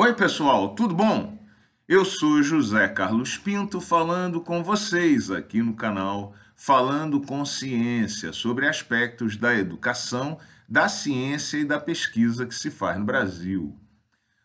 Oi, pessoal, tudo bom? Eu sou José Carlos Pinto falando com vocês aqui no canal Falando com Ciência sobre aspectos da educação, da ciência e da pesquisa que se faz no Brasil.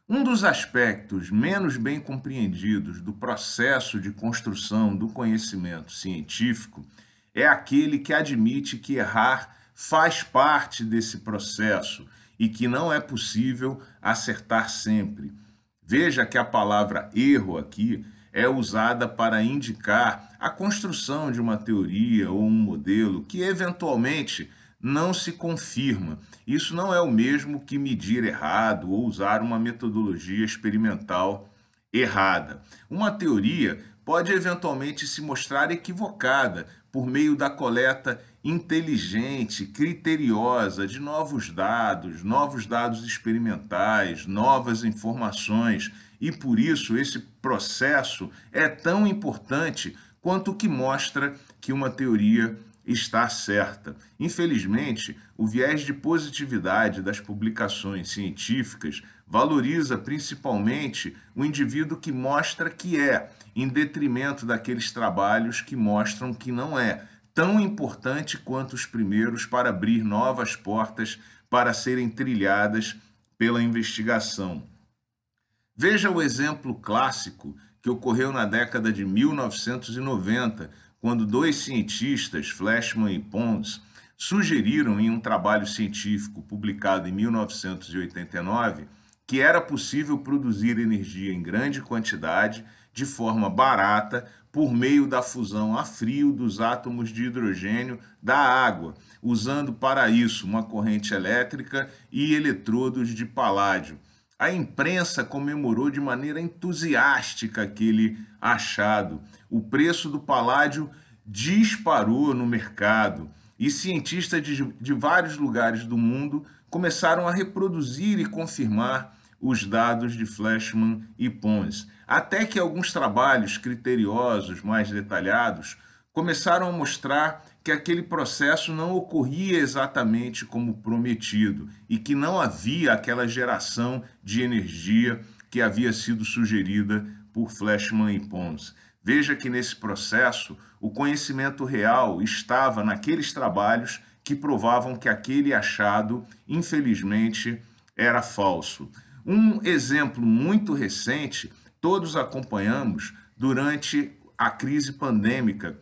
Um dos aspectos menos bem compreendidos do processo de construção do conhecimento científico é aquele que admite que errar faz parte desse processo e que não é possível acertar sempre. Veja que a palavra erro aqui é usada para indicar a construção de uma teoria ou um modelo que eventualmente não se confirma. Isso não é o mesmo que medir errado ou usar uma metodologia experimental errada. Uma teoria pode eventualmente se mostrar equivocada por meio da coleta inteligente, criteriosa de novos dados, novos dados experimentais, novas informações, e por isso esse processo é tão importante quanto o que mostra que uma teoria está certa. Infelizmente, o viés de positividade das publicações científicas valoriza principalmente o indivíduo que mostra que é, em detrimento daqueles trabalhos que mostram que não é tão importante quanto os primeiros para abrir novas portas para serem trilhadas pela investigação. Veja o exemplo clássico que ocorreu na década de 1990, quando dois cientistas, Flashman e Pons, sugeriram em um trabalho científico publicado em 1989 que era possível produzir energia em grande quantidade de forma barata por meio da fusão a frio dos átomos de hidrogênio da água, usando para isso uma corrente elétrica e eletrodos de paládio. A imprensa comemorou de maneira entusiástica aquele achado. O preço do paládio disparou no mercado e cientistas de, de vários lugares do mundo começaram a reproduzir e confirmar os dados de Flashman e Pons, até que alguns trabalhos criteriosos mais detalhados começaram a mostrar que aquele processo não ocorria exatamente como prometido e que não havia aquela geração de energia que havia sido sugerida por Flashman e Pons. Veja que nesse processo o conhecimento real estava naqueles trabalhos que provavam que aquele achado, infelizmente, era falso. Um exemplo muito recente, todos acompanhamos durante a crise pandêmica,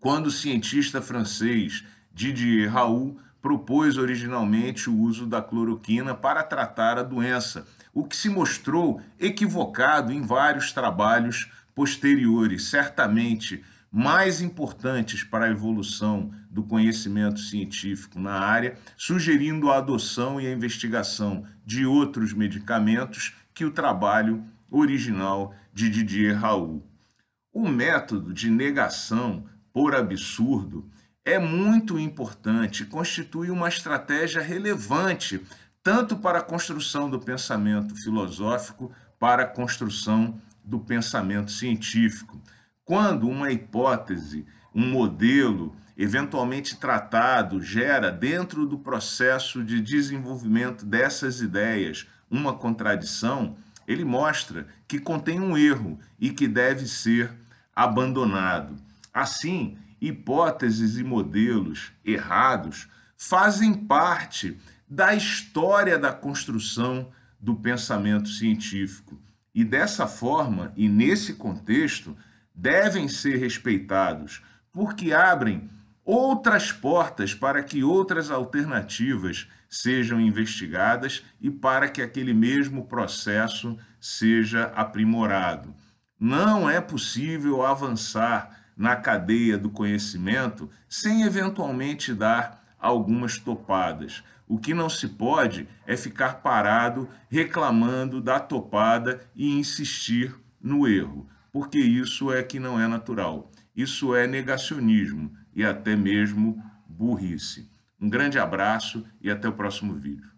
quando o cientista francês Didier Raoult propôs originalmente o uso da cloroquina para tratar a doença, o que se mostrou equivocado em vários trabalhos posteriores. Certamente, mais importantes para a evolução do conhecimento científico na área, sugerindo a adoção e a investigação de outros medicamentos que o trabalho original de Didier Raoult. O método de negação por absurdo é muito importante, constitui uma estratégia relevante tanto para a construção do pensamento filosófico, para a construção do pensamento científico. Quando uma hipótese, um modelo, eventualmente tratado, gera dentro do processo de desenvolvimento dessas ideias uma contradição, ele mostra que contém um erro e que deve ser abandonado. Assim, hipóteses e modelos errados fazem parte da história da construção do pensamento científico. E dessa forma, e nesse contexto, devem ser respeitados, porque abrem outras portas para que outras alternativas sejam investigadas e para que aquele mesmo processo seja aprimorado. Não é possível avançar na cadeia do conhecimento sem eventualmente dar algumas topadas. O que não se pode é ficar parado reclamando da topada e insistir no erro porque isso é que não é natural. Isso é negacionismo e até mesmo burrice. Um grande abraço e até o próximo vídeo.